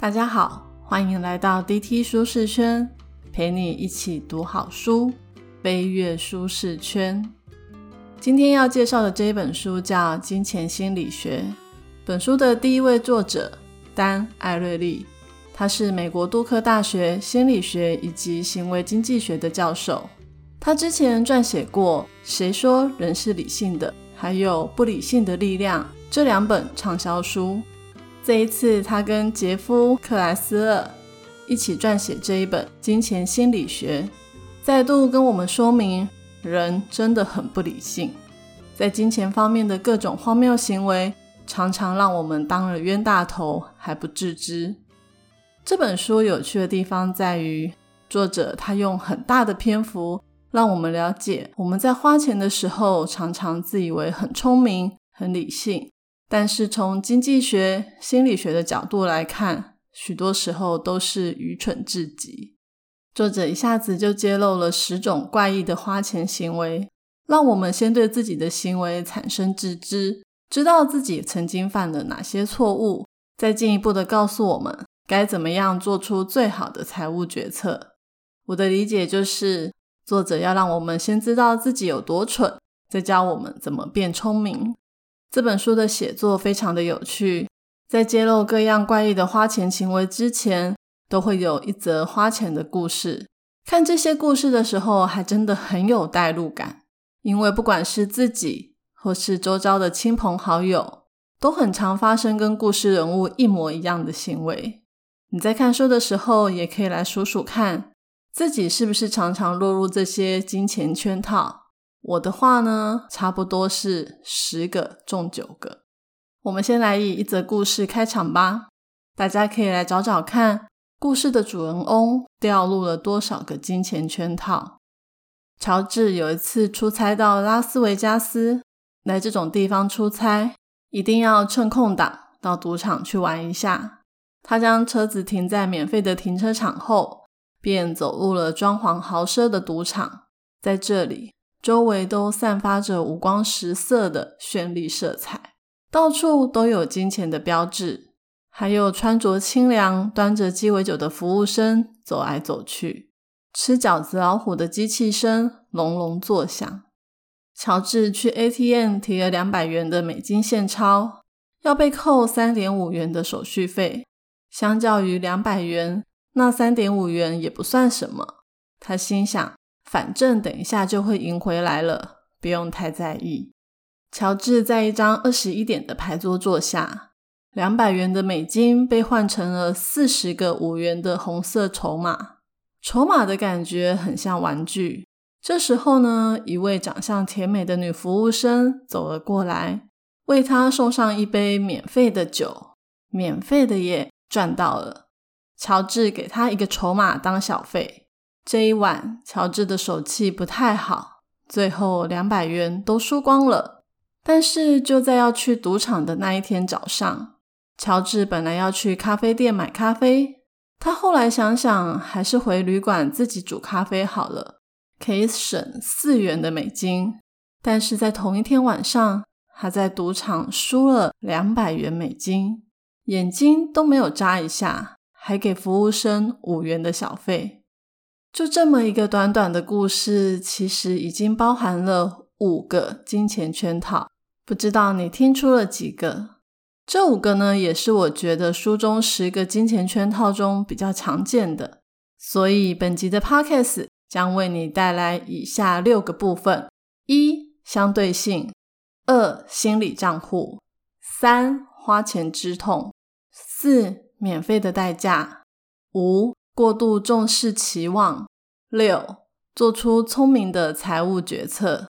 大家好，欢迎来到 DT 舒适圈，陪你一起读好书，飞跃舒适圈。今天要介绍的这一本书叫《金钱心理学》。本书的第一位作者丹·艾瑞利，他是美国杜克大学心理学以及行为经济学的教授。他之前撰写过《谁说人是理性的》还有《不理性的力量》这两本畅销书。这一次，他跟杰夫·克莱斯勒一起撰写这一本《金钱心理学》，再度跟我们说明，人真的很不理性，在金钱方面的各种荒谬行为，常常让我们当了冤大头还不自知。这本书有趣的地方在于，作者他用很大的篇幅，让我们了解我们在花钱的时候，常常自以为很聪明、很理性。但是从经济学、心理学的角度来看，许多时候都是愚蠢至极。作者一下子就揭露了十种怪异的花钱行为，让我们先对自己的行为产生自知，知道自己曾经犯了哪些错误，再进一步的告诉我们该怎么样做出最好的财务决策。我的理解就是，作者要让我们先知道自己有多蠢，再教我们怎么变聪明。这本书的写作非常的有趣，在揭露各样怪异的花钱行为之前，都会有一则花钱的故事。看这些故事的时候，还真的很有代入感，因为不管是自己或是周遭的亲朋好友，都很常发生跟故事人物一模一样的行为。你在看书的时候，也可以来数数看，自己是不是常常落入这些金钱圈套。我的话呢，差不多是十个中九个。我们先来以一则故事开场吧，大家可以来找找看，故事的主人翁掉入了多少个金钱圈套。乔治有一次出差到拉斯维加斯，来这种地方出差，一定要趁空档到赌场去玩一下。他将车子停在免费的停车场后，便走入了装潢豪奢的赌场，在这里。周围都散发着五光十色的绚丽色彩，到处都有金钱的标志，还有穿着清凉、端着鸡尾酒的服务生走来走去，吃饺子老虎的机器声隆隆作响。乔治去 ATM 提了两百元的美金现钞，要被扣三点五元的手续费。相较于两百元，那三点五元也不算什么。他心想。反正等一下就会赢回来了，不用太在意。乔治在一张二十一点的牌桌坐下，两百元的美金被换成了四十个五元的红色筹码，筹码的感觉很像玩具。这时候呢，一位长相甜美的女服务生走了过来，为他送上一杯免费的酒，免费的耶，赚到了。乔治给他一个筹码当小费。这一晚，乔治的手气不太好，最后两百元都输光了。但是就在要去赌场的那一天早上，乔治本来要去咖啡店买咖啡，他后来想想，还是回旅馆自己煮咖啡好了，可以省四元的美金。但是在同一天晚上，他在赌场输了两百元美金，眼睛都没有眨一下，还给服务生五元的小费。就这么一个短短的故事，其实已经包含了五个金钱圈套。不知道你听出了几个？这五个呢，也是我觉得书中十个金钱圈套中比较常见的。所以本集的 podcast 将为你带来以下六个部分：一、相对性；二、心理账户；三、花钱之痛；四、免费的代价；五。过度重视期望，六做出聪明的财务决策。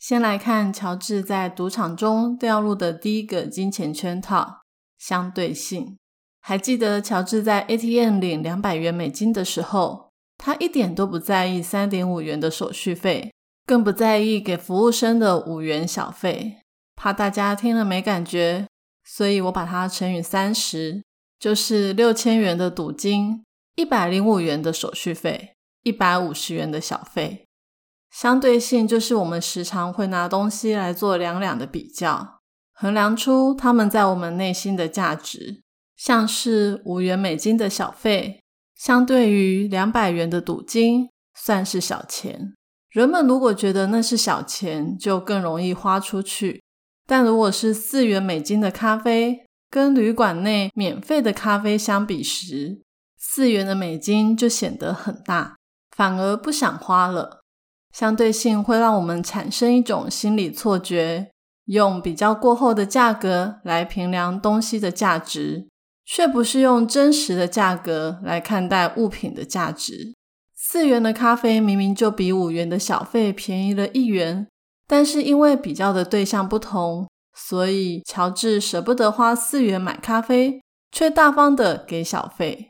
先来看乔治在赌场中掉入的第一个金钱圈套——相对性。还记得乔治在 ATM 领两百元美金的时候，他一点都不在意三点五元的手续费，更不在意给服务生的五元小费。怕大家听了没感觉，所以我把它乘以三十，就是六千元的赌金。一百零五元的手续费，一百五十元的小费。相对性就是我们时常会拿东西来做两两的比较，衡量出他们在我们内心的价值。像是五元美金的小费，相对于两百元的赌金，算是小钱。人们如果觉得那是小钱，就更容易花出去。但如果是四元美金的咖啡，跟旅馆内免费的咖啡相比时，四元的美金就显得很大，反而不想花了。相对性会让我们产生一种心理错觉，用比较过后的价格来评量东西的价值，却不是用真实的价格来看待物品的价值。四元的咖啡明明就比五元的小费便宜了一元，但是因为比较的对象不同，所以乔治舍不得花四元买咖啡，却大方的给小费。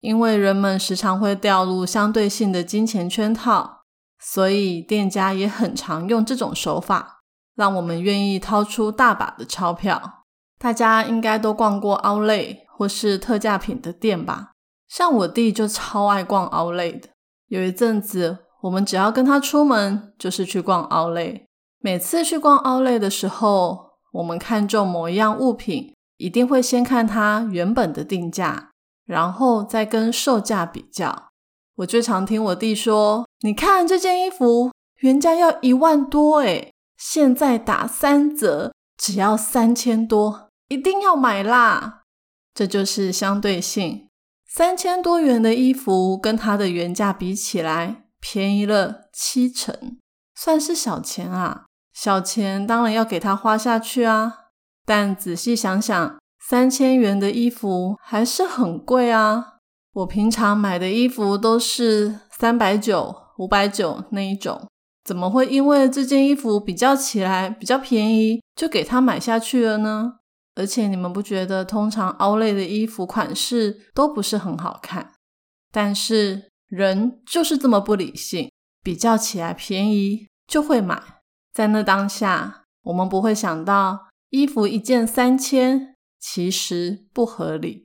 因为人们时常会掉入相对性的金钱圈套，所以店家也很常用这种手法，让我们愿意掏出大把的钞票。大家应该都逛过 Outlet 或是特价品的店吧？像我弟就超爱逛 Outlet 的。有一阵子，我们只要跟他出门，就是去逛 Outlet。每次去逛 Outlet 的时候，我们看中某一样物品，一定会先看它原本的定价，然后再跟售价比较。我最常听我弟说：“你看这件衣服，原价要一万多，诶现在打三折，只要三千多，一定要买啦！”这就是相对性。三千多元的衣服跟它的原价比起来，便宜了七成，算是小钱啊。小钱当然要给他花下去啊。但仔细想想，三千元的衣服还是很贵啊。我平常买的衣服都是三百九、五百九那一种，怎么会因为这件衣服比较起来比较便宜，就给他买下去了呢？而且你们不觉得通常凹类的衣服款式都不是很好看？但是人就是这么不理性，比较起来便宜就会买。在那当下，我们不会想到衣服一件三千其实不合理。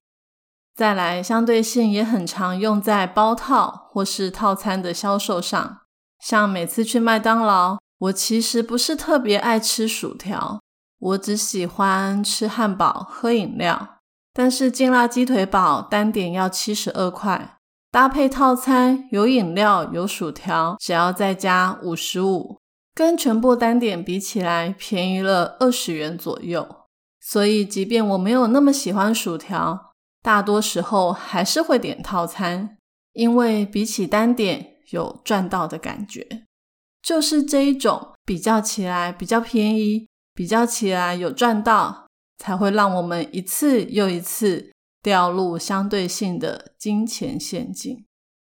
再来，相对性也很常用在包套或是套餐的销售上。像每次去麦当劳，我其实不是特别爱吃薯条。我只喜欢吃汉堡、喝饮料，但是劲辣鸡腿堡单点要七十二块，搭配套餐有饮料、有薯条，只要再加五十五，跟全部单点比起来便宜了二十元左右。所以，即便我没有那么喜欢薯条，大多时候还是会点套餐，因为比起单点有赚到的感觉，就是这一种比较起来比较便宜。比较起来有赚到，才会让我们一次又一次掉入相对性的金钱陷阱。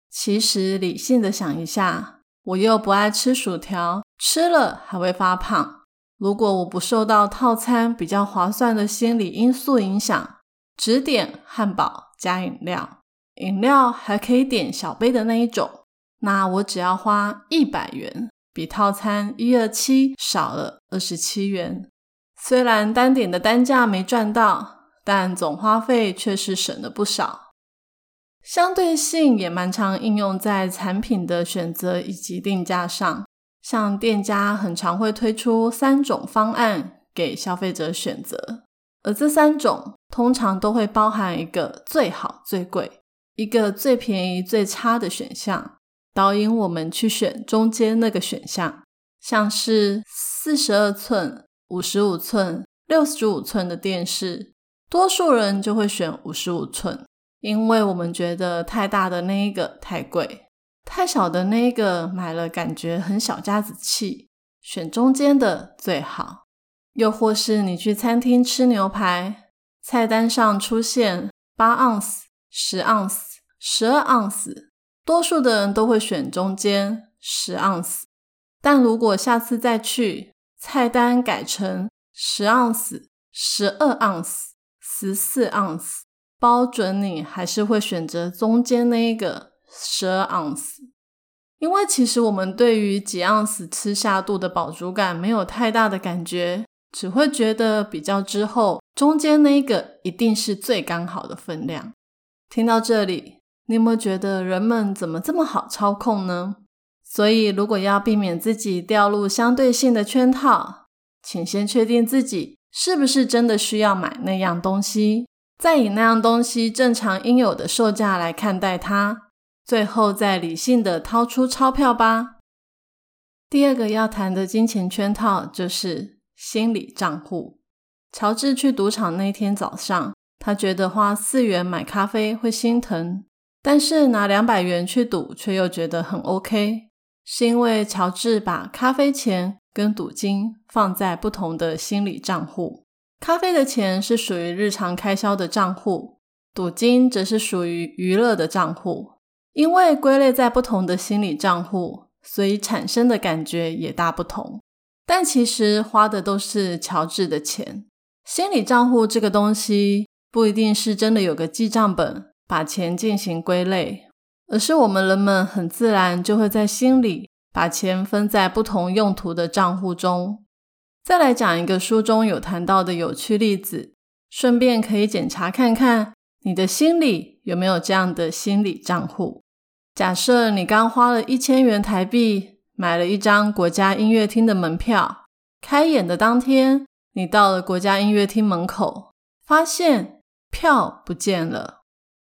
其实理性的想一下，我又不爱吃薯条，吃了还会发胖。如果我不受到套餐比较划算的心理因素影响，只点汉堡加饮料，饮料还可以点小杯的那一种，那我只要花一百元。比套餐一二七少了二十七元，虽然单点的单价没赚到，但总花费却是省了不少。相对性也蛮常应用在产品的选择以及定价上，像店家很常会推出三种方案给消费者选择，而这三种通常都会包含一个最好最贵，一个最便宜最差的选项。导引我们去选中间那个选项，像是四十二寸、五十五寸、六十五寸的电视，多数人就会选五十五寸，因为我们觉得太大的那一个太贵，太小的那一个买了感觉很小家子气，选中间的最好。又或是你去餐厅吃牛排，菜单上出现八盎司、十盎司、十二盎司。多数的人都会选中间十盎司，但如果下次再去，菜单改成十盎司、十二盎司、十四盎司，包准你还是会选择中间那一个十二盎司，因为其实我们对于几盎司吃下肚的饱足感没有太大的感觉，只会觉得比较之后中间那一个一定是最刚好的分量。听到这里。你有没有觉得人们怎么这么好操控呢？所以，如果要避免自己掉入相对性的圈套，请先确定自己是不是真的需要买那样东西，再以那样东西正常应有的售价来看待它，最后再理性的掏出钞票吧。第二个要谈的金钱圈套就是心理账户。乔治去赌场那天早上，他觉得花四元买咖啡会心疼，但是拿两百元去赌却又觉得很 OK，是因为乔治把咖啡钱跟赌金放在不同的心理账户。咖啡的钱是属于日常开销的账户，赌金则是属于娱乐的账户。因为归类在不同的心理账户。所以产生的感觉也大不同，但其实花的都是乔治的钱。心理账户这个东西不一定是真的有个记账本把钱进行归类，而是我们人们很自然就会在心里把钱分在不同用途的账户中。再来讲一个书中有谈到的有趣例子，顺便可以检查看看你的心里有没有这样的心理账户。假设你刚花了一千元台币买了一张国家音乐厅的门票，开演的当天，你到了国家音乐厅门口，发现票不见了，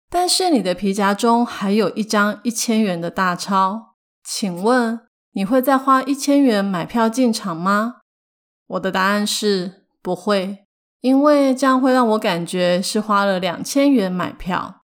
但是你的皮夹中还有一张一千元的大钞，请问你会再花一千元买票进场吗？我的答案是不会，因为这样会让我感觉是花了两千元买票。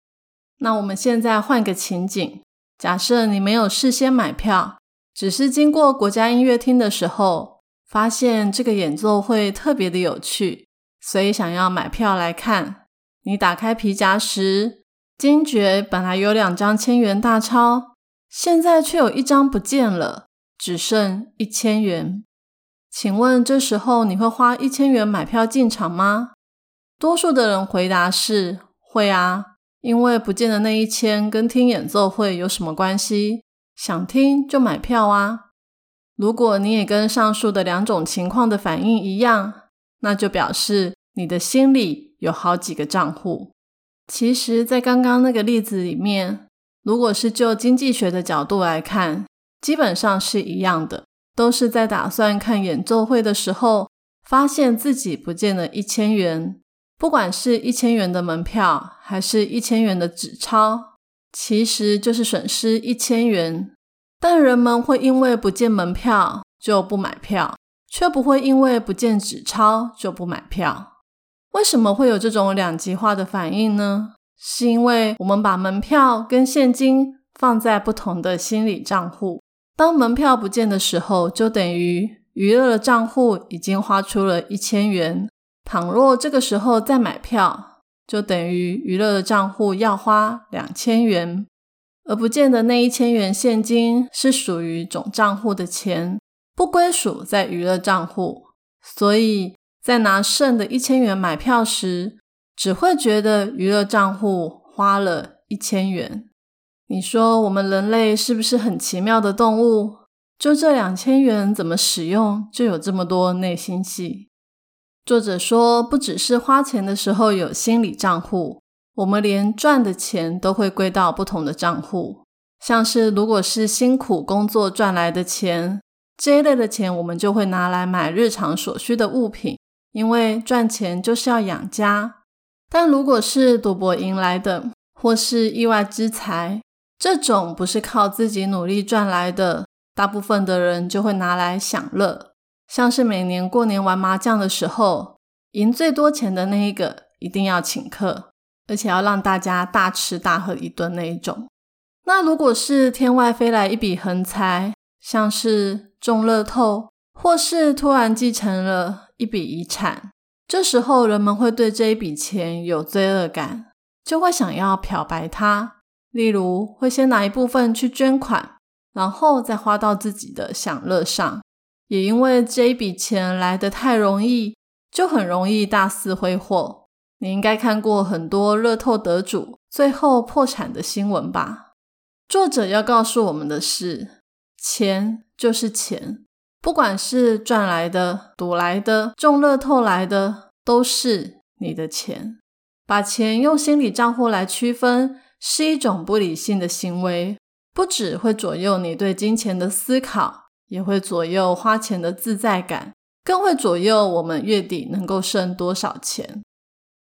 那我们现在换个情景。假设你没有事先买票，只是经过国家音乐厅的时候，发现这个演奏会特别的有趣，所以想要买票来看。你打开皮夹时，惊觉本来有两张千元大钞，现在却有一张不见了，只剩一千元。请问这时候你会花一千元买票进场吗？多数的人回答是会啊。因为不见的那一千跟听演奏会有什么关系？想听就买票啊！如果你也跟上述的两种情况的反应一样，那就表示你的心里有好几个账户。其实，在刚刚那个例子里面，如果是就经济学的角度来看，基本上是一样的，都是在打算看演奏会的时候，发现自己不见了一千元。不管是一千元的门票，还是一千元的纸钞，其实就是损失一千元。但人们会因为不见门票就不买票，却不会因为不见纸钞就不买票。为什么会有这种两极化的反应呢？是因为我们把门票跟现金放在不同的心理账户。当门票不见的时候，就等于娱乐的账户已经花出了一千元。倘若这个时候再买票，就等于娱乐的账户要花两千元，而不见得那一千元现金是属于总账户的钱，不归属在娱乐账户，所以在拿剩的一千元买票时，只会觉得娱乐账户花了一千元。你说我们人类是不是很奇妙的动物？就这两千元怎么使用，就有这么多内心戏。作者说，不只是花钱的时候有心理账户，我们连赚的钱都会归到不同的账户。像是如果是辛苦工作赚来的钱，这一类的钱我们就会拿来买日常所需的物品，因为赚钱就是要养家。但如果是赌博赢来的，或是意外之财，这种不是靠自己努力赚来的，大部分的人就会拿来享乐。像是每年过年玩麻将的时候，赢最多钱的那一个一定要请客，而且要让大家大吃大喝一顿那一种。那如果是天外飞来一笔横财，像是中乐透，或是突然继承了一笔遗产，这时候人们会对这一笔钱有罪恶感，就会想要漂白它。例如，会先拿一部分去捐款，然后再花到自己的享乐上。也因为这一笔钱来得太容易，就很容易大肆挥霍。你应该看过很多乐透得主最后破产的新闻吧？作者要告诉我们的是，钱就是钱，不管是赚来的、赌来的、中乐透来的，都是你的钱。把钱用心理账户来区分，是一种不理性的行为，不只会左右你对金钱的思考。也会左右花钱的自在感，更会左右我们月底能够剩多少钱。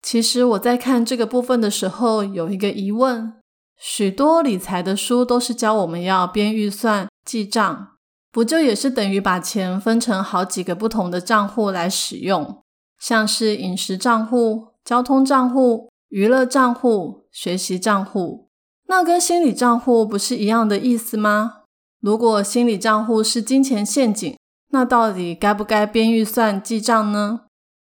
其实我在看这个部分的时候，有一个疑问：许多理财的书都是教我们要编预算、记账，不就也是等于把钱分成好几个不同的账户来使用？像是饮食账户、交通账户、娱乐账户、学习账户，那跟心理账户不是一样的意思吗？如果心理账户是金钱陷阱，那到底该不该编预算、记账呢？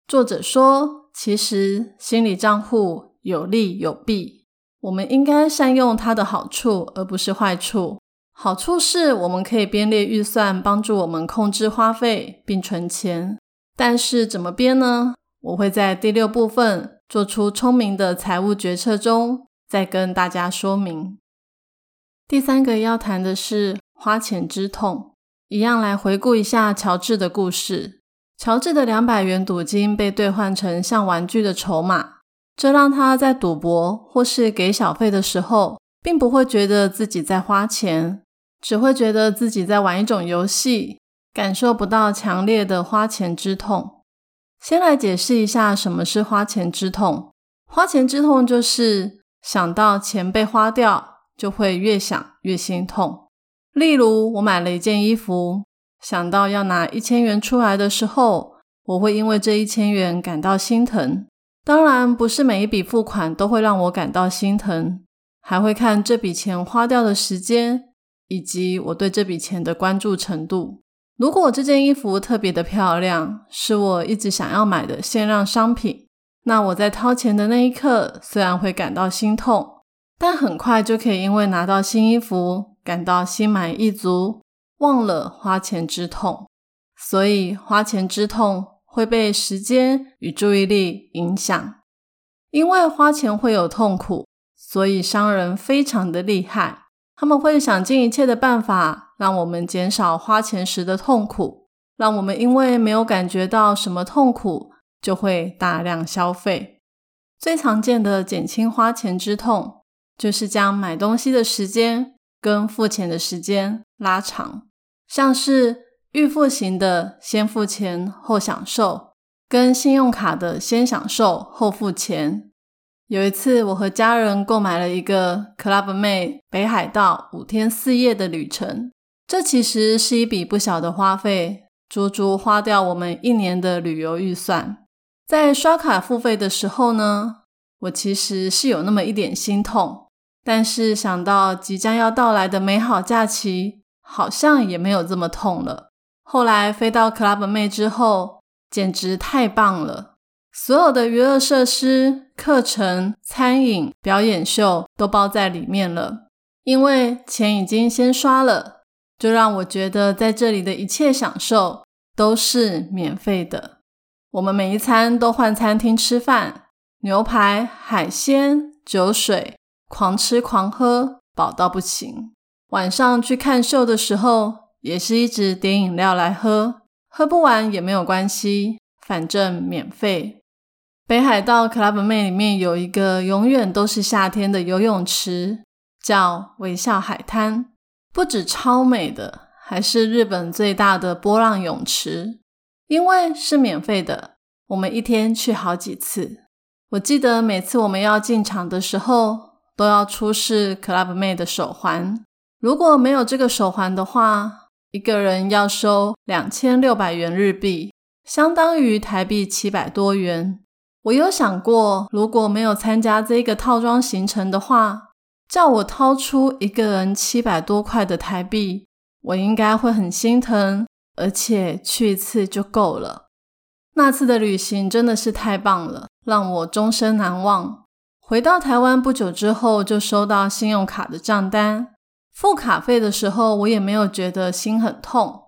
作者说。其实心理账户有利有弊，我们应该善用它的好处，而不是坏处。好处是我们可以编列预算，帮助我们控制花费并存钱。但是怎么编呢？我会在第六部分做出聪明的财务决策中再跟大家说明。第三个要谈的是花钱之痛，一样来回顾一下乔治的故事。乔治的两百元赌金被兑换成像玩具的筹码，这让他在赌博或是给小费的时候，并不会觉得自己在花钱，只会觉得自己在玩一种游戏，感受不到强烈的花钱之痛。先来解释一下什么是花钱之痛。花钱之痛就是想到钱被花掉，就会越想越心痛。例如，我买了一件衣服。想到要拿一千元出来的时候，我会因为这一千元感到心疼。当然，不是每一笔付款都会让我感到心疼，还会看这笔钱花掉的时间以及我对这笔钱的关注程度。如果这件衣服特别的漂亮，是我一直想要买的限量商品，那我在掏钱的那一刻虽然会感到心痛，但很快就可以因为拿到新衣服感到心满意足。忘了花钱之痛，所以花钱之痛会被时间与注意力影响。因为花钱会有痛苦，所以商人非常的厉害。他们会想尽一切的办法，让我们减少花钱时的痛苦，让我们因为没有感觉到什么痛苦，就会大量消费。最常见的减轻花钱之痛，就是将买东西的时间跟付钱的时间拉长。像是预付型的先付钱后享受，跟信用卡的先享受后付钱。有一次，我和家人购买了一个 Club Med 北海道五天四夜的旅程，这其实是一笔不小的花费，足足花掉我们一年的旅游预算。在刷卡付费的时候呢，我其实是有那么一点心痛，但是想到即将要到来的美好假期。好像也没有这么痛了。后来飞到 Club 妹之后，简直太棒了！所有的娱乐设施、课程、餐饮、表演秀都包在里面了。因为钱已经先刷了，就让我觉得在这里的一切享受都是免费的。我们每一餐都换餐厅吃饭，牛排、海鲜、酒水，狂吃狂喝，饱到不行。晚上去看秀的时候，也是一直点饮料来喝，喝不完也没有关系，反正免费。北海道 Club Med 里面有一个永远都是夏天的游泳池，叫微笑海滩，不止超美的，还是日本最大的波浪泳池。因为是免费的，我们一天去好几次。我记得每次我们要进场的时候，都要出示 Clubmate 的手环。如果没有这个手环的话，一个人要收两千六百元日币，相当于台币七百多元。我有想过，如果没有参加这个套装行程的话，叫我掏出一个人七百多块的台币，我应该会很心疼，而且去一次就够了。那次的旅行真的是太棒了，让我终身难忘。回到台湾不久之后，就收到信用卡的账单。付卡费的时候，我也没有觉得心很痛，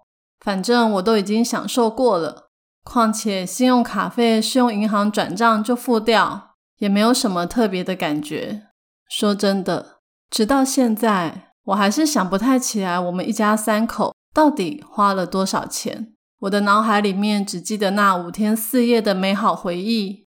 反正我都已经享受过了。况且信用卡费是用银行转账就付掉，也没有什么特别的感觉。说真的，直到现在，我还是想不太起来我们一家三口到底花了多少钱。我的脑海里面只记得那五天四夜的美好回忆。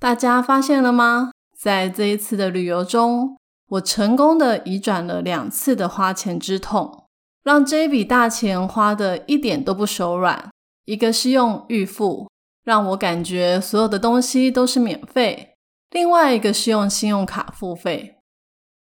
大家发现了吗？在这一次的旅游中。我成功的移转了两次的花钱之痛，让这一笔大钱花的一点都不手软。一个是用预付，让我感觉所有的东西都是免费，另外一个是用信用卡付费。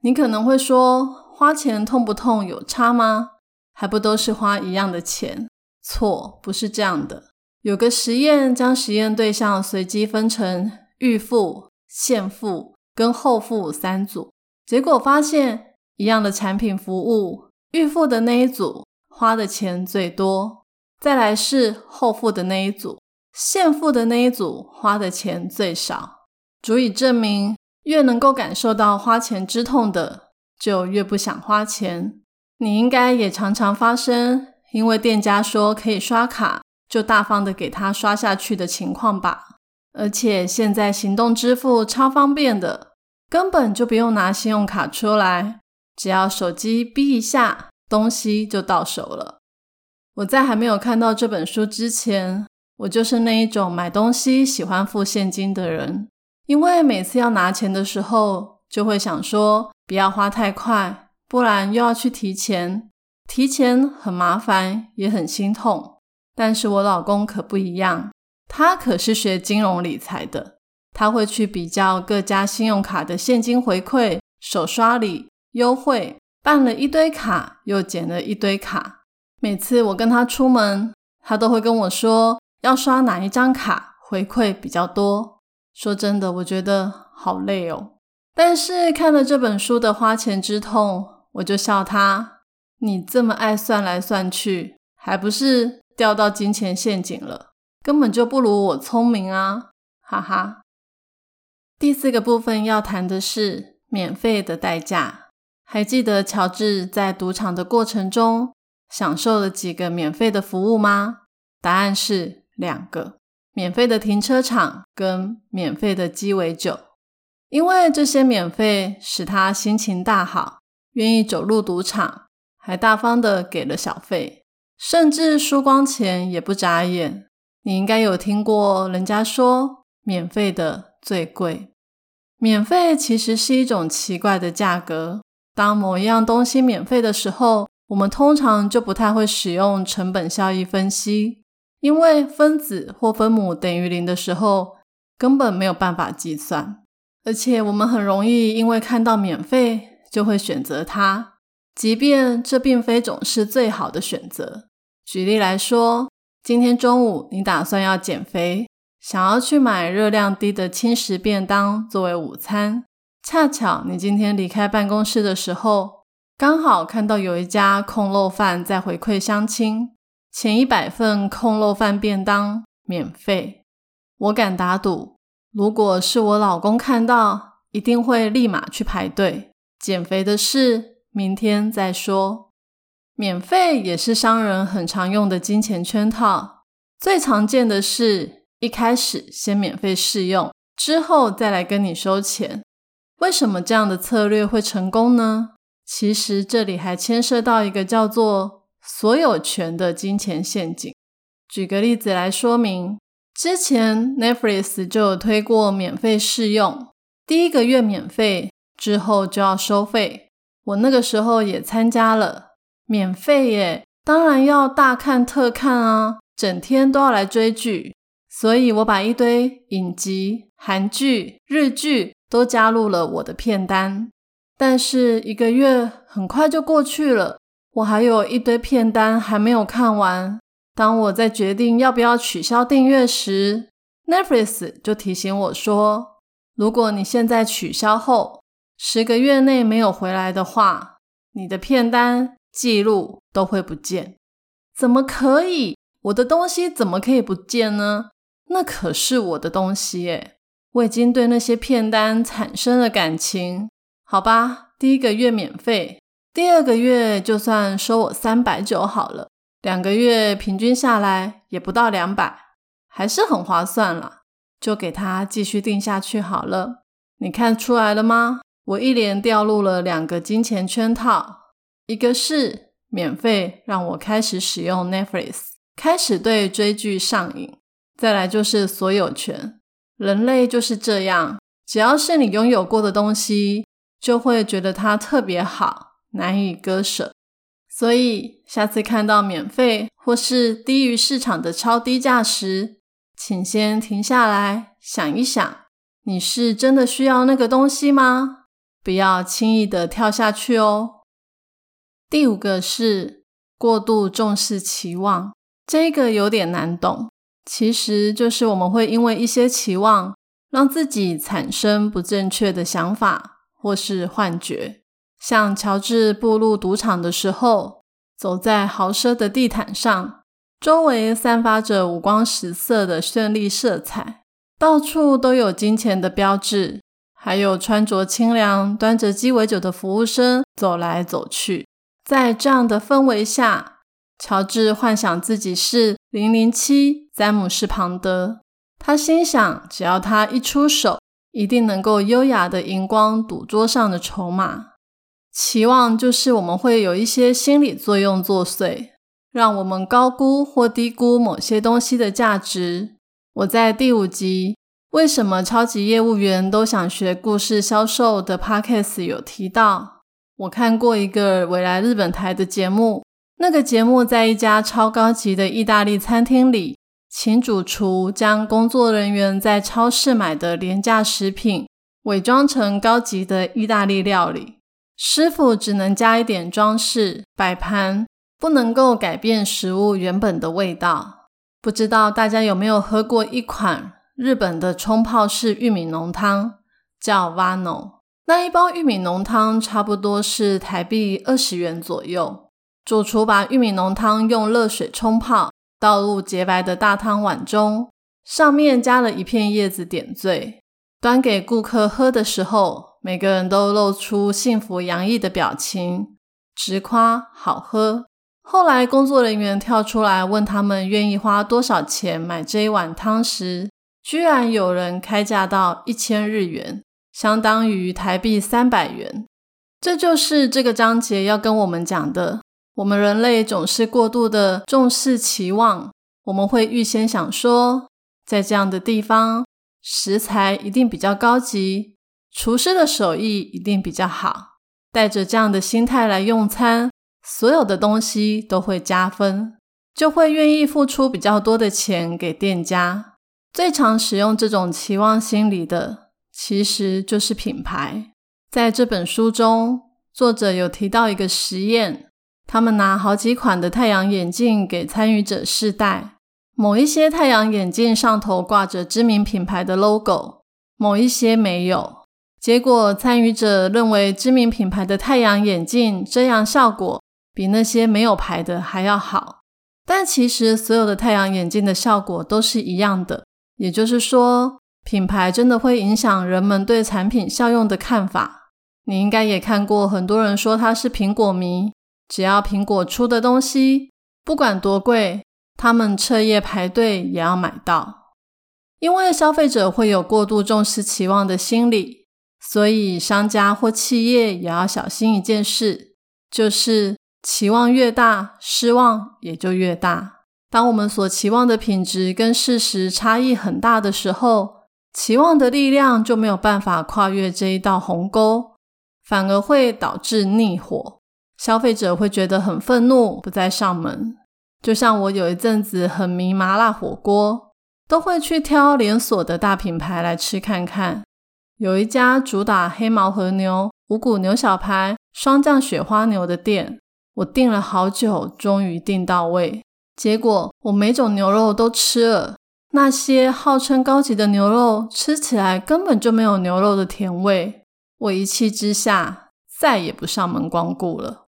你可能会说，花钱痛不痛有差吗？还不都是花一样的钱？错，不是这样的。有个实验将实验对象随机分成预付、现付跟后付三组，结果发现，一样的产品服务，预付的那一组花的钱最多，再来是后付的那一组，现付的那一组花的钱最少，足以证明。越能够感受到花钱之痛的，就越不想花钱。你应该也常常发生，因为店家说可以刷卡，就大方的给他刷下去的情况吧。而且现在行动支付超方便的，根本就不用拿信用卡出来，只要手机逼一下，东西就到手了。我在还没有看到这本书之前，我就是那一种买东西喜欢付现金的人。因为每次要拿钱的时候，就会想说不要花太快，不然又要去提钱，提钱很麻烦，也很心痛。但是我老公可不一样，他可是学金融理财的，他会去比较各家信用卡的现金回馈、手刷礼优惠，办了一堆卡，又减了一堆卡。每次我跟他出门，他都会跟我说要刷哪一张卡回馈比较多。说真的，我觉得好累哦。但是看了这本书的花钱之痛，我就笑他：你这么爱算来算去，还不是掉到金钱陷阱了？根本就不如我聪明啊！哈哈。第四个部分要谈的是免费的代价。还记得乔治在赌场的过程中享受了几个免费的服务吗？答案是两个。免费的停车场跟免费的鸡尾酒，因为这些免费使他心情大好，愿意走入赌场，还大方的给了小费，甚至输光钱也不眨眼。你应该有听过人家说，免费的最贵。免费其实是一种奇怪的价格。当某一样东西免费的时候，我们通常就不太会使用成本效益分析。因为分子或分母等于零的时候，根本没有办法计算，而且我们很容易因为看到免费就会选择它，即便这并非总是最好的选择。举例来说，今天中午你打算要减肥，想要去买热量低的轻食便当作为午餐，恰巧你今天离开办公室的时候，刚好看到有一家空肉饭在回馈乡亲。前一百份空肉饭便当免费，我敢打赌，如果是我老公看到，一定会立马去排队。减肥的事明天再说。免费也是商人很常用的金钱圈套，最常见的是一开始先免费试用，之后再来跟你收钱。为什么这样的策略会成功呢？其实这里还牵涉到一个叫做。所有权的金钱陷阱。举个例子来说明，之前 Netflix 就有推过免费试用，第一个月免费，之后就要收费。我那个时候也参加了，免费耶，当然要大看特看啊，整天都要来追剧，所以我把一堆影集、韩剧、日剧都加入了我的片单。但是一个月很快就过去了。我还有一堆片单还没有看完。当我在决定要不要取消订阅时，Netflix 就提醒我说：“如果你现在取消后，十个月内没有回来的话，你的片单记录都会不见。”怎么可以？我的东西怎么可以不见呢？那可是我的东西耶！我已经对那些片单产生了感情。好吧，第一个月免费。第二个月就算收我三百九好了，两个月平均下来也不到两百，还是很划算了，就给他继续定下去好了。你看出来了吗？我一连掉入了两个金钱圈套，一个是免费让我开始使用 Netflix，开始对追剧上瘾；再来就是所有权，人类就是这样，只要是你拥有过的东西，就会觉得它特别好。难以割舍，所以下次看到免费或是低于市场的超低价时，请先停下来想一想，你是真的需要那个东西吗？不要轻易的跳下去哦。第五个是过度重视期望，这个有点难懂。其实就是我们会因为一些期望，让自己产生不正确的想法或是幻觉。像乔治步入赌场的时候，走在豪奢的地毯上，周围散发着五光十色的绚丽色彩。到处都有金钱的标志，还有穿着清凉、端着鸡尾酒的服务生走来走去。在这样的氛围下，乔治幻想自己是零零七詹姆士庞德。他心想，只要他一出手，一定能够优雅的赢光赌桌上的筹码。期望就是我们会有一些心理作用作祟，让我们高估或低估某些东西的价值。我在第五集为什么超级业务员都想学故事销售的 podcast 有提到，我看过一个未来日本台的节目，那个节目在一家超高级的意大利餐厅里，请主厨将工作人员在超市买的廉价食品伪装成高级的意大利料理，师傅只能加一点装饰摆盘，不能够改变食物原本的味道。不知道大家有没有喝过一款日本的冲泡式玉米浓汤，叫 Vano。那一包玉米浓汤差不多是台币二十元左右。主厨把玉米浓汤用热水冲泡，倒入洁白的大汤碗中，上面加了一片叶子点缀。端给顾客喝的时候，每个人都露出幸福洋溢的表情，直夸好喝。后来，工作人员跳出来问他们愿意花多少钱买这一碗汤时，居然有人开价到一千日元，相当于台币三百元。这就是这个章节要跟我们讲的：我们人类总是过度的重视期望，我们会预先想说，在这样的地方，食材一定比较高级，厨师的手艺一定比较好，带着这样的心态来用餐。所有的东西都会加分，就会愿意付出比较多的钱给店家。最常使用这种期望心理的，其实就是品牌。在这本书中，作者有提到一个实验，他们拿好几款的太阳眼镜给参与者试戴，某一些太阳眼镜上头挂着知名品牌的 logo，某一些没有。结果参与者认为知名品牌的太阳眼镜遮阳效果。比那些没有牌的还要好，但其实所有的太阳眼镜的效果都是一样的。也就是说，品牌真的会影响人们对产品效用的看法。你应该也看过很多人说他是苹果迷，只要苹果出的东西，不管多贵，他们彻夜排队也要买到。因为消费者会有过度重视期望的心理，所以商家或企业也要小心一件事，就是。期望越大，失望也就越大。当我们所期望的品质跟事实差异很大的时候，期望的力量就没有办法跨越这一道鸿沟，反而会导致逆火。消费者会觉得很愤怒，不再上门。就像我有一阵子很迷麻辣火锅，都会去挑连锁的大品牌来吃看看。有一家主打黑毛和牛、五谷牛小排、双酱雪花牛的店。我订了好久，终于订到位。结果我每种牛肉都吃了，那些号称高级的牛肉吃起来根本就没有牛肉的甜味。我一气之下再也不上门光顾了。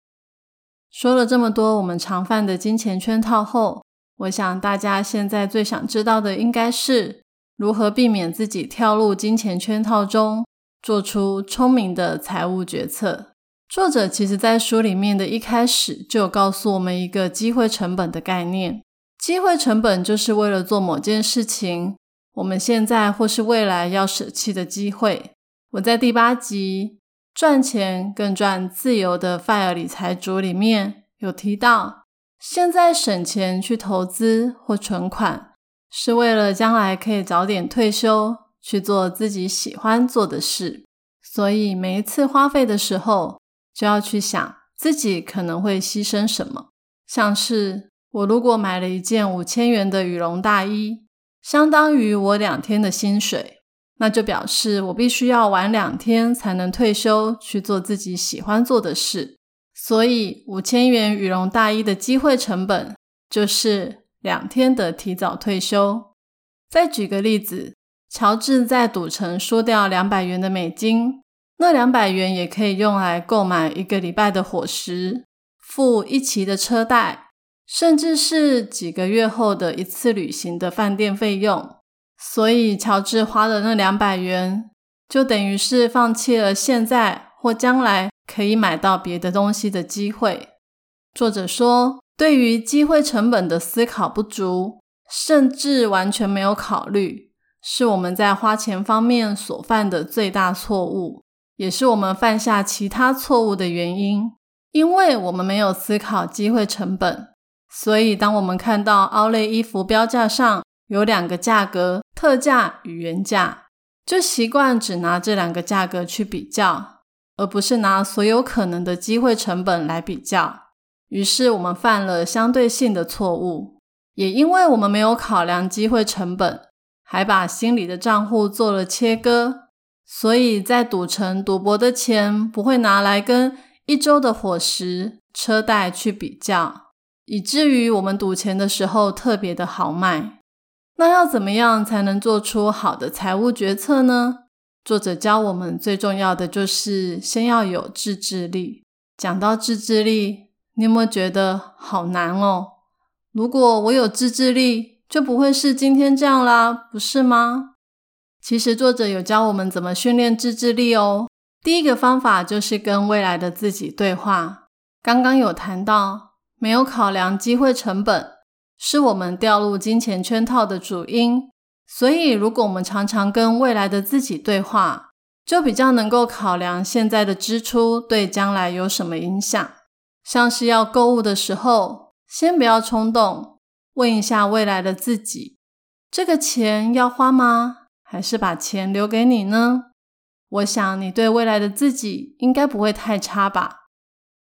说了这么多我们常犯的金钱圈套后，我想大家现在最想知道的应该是如何避免自己跳入金钱圈套中，做出聪明的财务决策。作者其实在书里面的一开始就告诉我们一个机会成本的概念。机会成本就是为了做某件事情，我们现在或是未来要舍弃的机会。我在第八集《赚钱更赚自由的 FIRE 理财主》里面有提到，现在省钱去投资或存款，是为了将来可以早点退休，去做自己喜欢做的事。所以每一次花费的时候，就要去想自己可能会牺牲什么，像是我如果买了一件五千元的羽绒大衣，相当于我两天的薪水，那就表示我必须要晚两天才能退休去做自己喜欢做的事。所以五千元羽绒大衣的机会成本就是两天的提早退休。再举个例子，乔治在赌城输掉两百元的美金，那两百元也可以用来购买一个礼拜的伙食，付一期的车贷，甚至是几个月后的一次旅行的饭店费用。所以，乔治花的那两百元，就等于是放弃了现在或将来可以买到别的东西的机会。作者说，对于机会成本的思考不足，甚至完全没有考虑，是我们在花钱方面所犯的最大错误，也是我们犯下其他错误的原因。因为我们没有思考机会成本，所以当我们看到奥类衣服标价上，有两个价格，特价与原价，就习惯只拿这两个价格去比较，而不是拿所有可能的机会成本来比较。于是我们犯了相对性的错误，也因为我们没有考量机会成本，还把心理的账户做了切割，所以在赌城赌博的钱不会拿来跟一周的伙食、车贷去比较，以至于我们赌钱的时候特别的豪迈。那要怎么样才能做出好的财务决策呢？作者教我们最重要的就是先要有自制力。讲到自制力，你有没有觉得好难哦？如果我有自制力，就不会是今天这样啦，不是吗？其实作者有教我们怎么训练自制力哦。第一个方法就是跟未来的自己对话。刚刚有谈到，没有考量机会成本。是我们掉入金钱圈套的主因，所以如果我们常常跟未来的自己对话，就比较能够考量现在的支出对将来有什么影响。像是要购物的时候，先不要冲动，问一下未来的自己：这个钱要花吗？还是把钱留给你呢？我想你对未来的自己应该不会太差吧。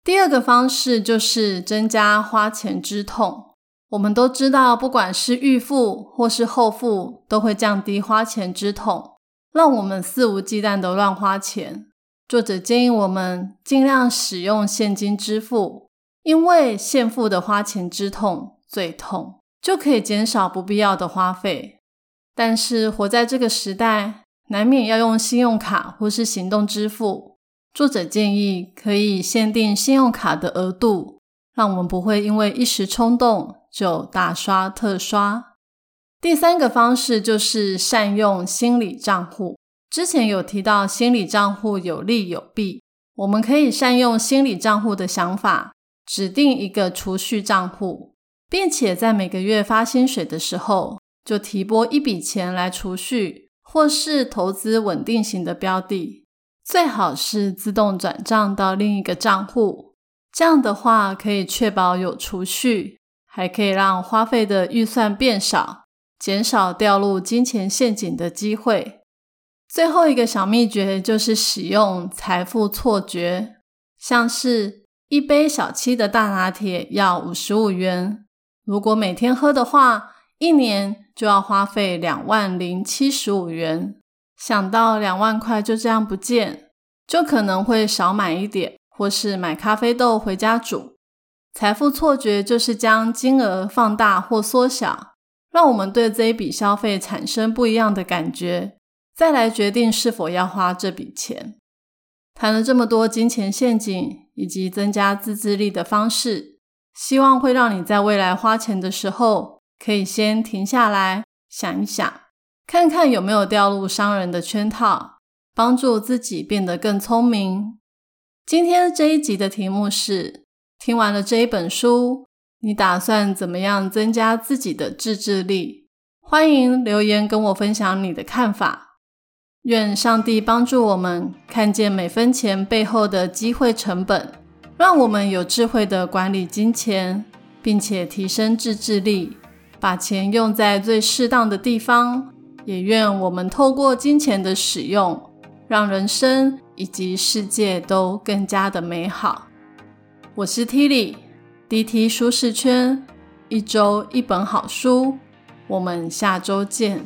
第二个方式就是增加花钱之痛。我们都知道，不管是预付或是后付，都会降低花钱之痛，让我们肆无忌惮的乱花钱。作者建议我们尽量使用现金支付，因为现付的花钱之痛最痛，就可以减少不必要的花费。但是活在这个时代，难免要用信用卡或是行动支付。作者建议可以限定信用卡的额度，让我们不会因为一时冲动。就大刷特刷。第三个方式就是善用心理账户。之前有提到心理账户有利有弊，我们可以善用心理账户的想法，指定一个储蓄账户，并且在每个月发薪水的时候，就提拨一笔钱来储蓄，或是投资稳定型的标的，最好是自动转账到另一个账户。这样的话，可以确保有储蓄。还可以让花费的预算变少，减少掉入金钱陷阱的机会。最后一个小秘诀就是使用财富错觉，像是一杯小七的大拿铁要五十五元，如果每天喝的话，一年就要花费两万零七十五元。想到两万块就这样不见，就可能会少买一点，或是买咖啡豆回家煮。财富错觉就是将金额放大或缩小，让我们对这一笔消费产生不一样的感觉，再来决定是否要花这笔钱。谈了这么多金钱陷阱以及增加自制力的方式，希望会让你在未来花钱的时候，可以先停下来想一想，看看有没有掉入商人的圈套，帮助自己变得更聪明。今天这一集的题目是。听完了这一本书，你打算怎么样增加自己的自制力？欢迎留言跟我分享你的看法。愿上帝帮助我们看见每分钱背后的机会成本，让我们有智慧的管理金钱，并且提升自制力，把钱用在最适当的地方。也愿我们透过金钱的使用，让人生以及世界都更加的美好。我是 Tilly，DT 舒适圈，一周一本好书，我们下周见。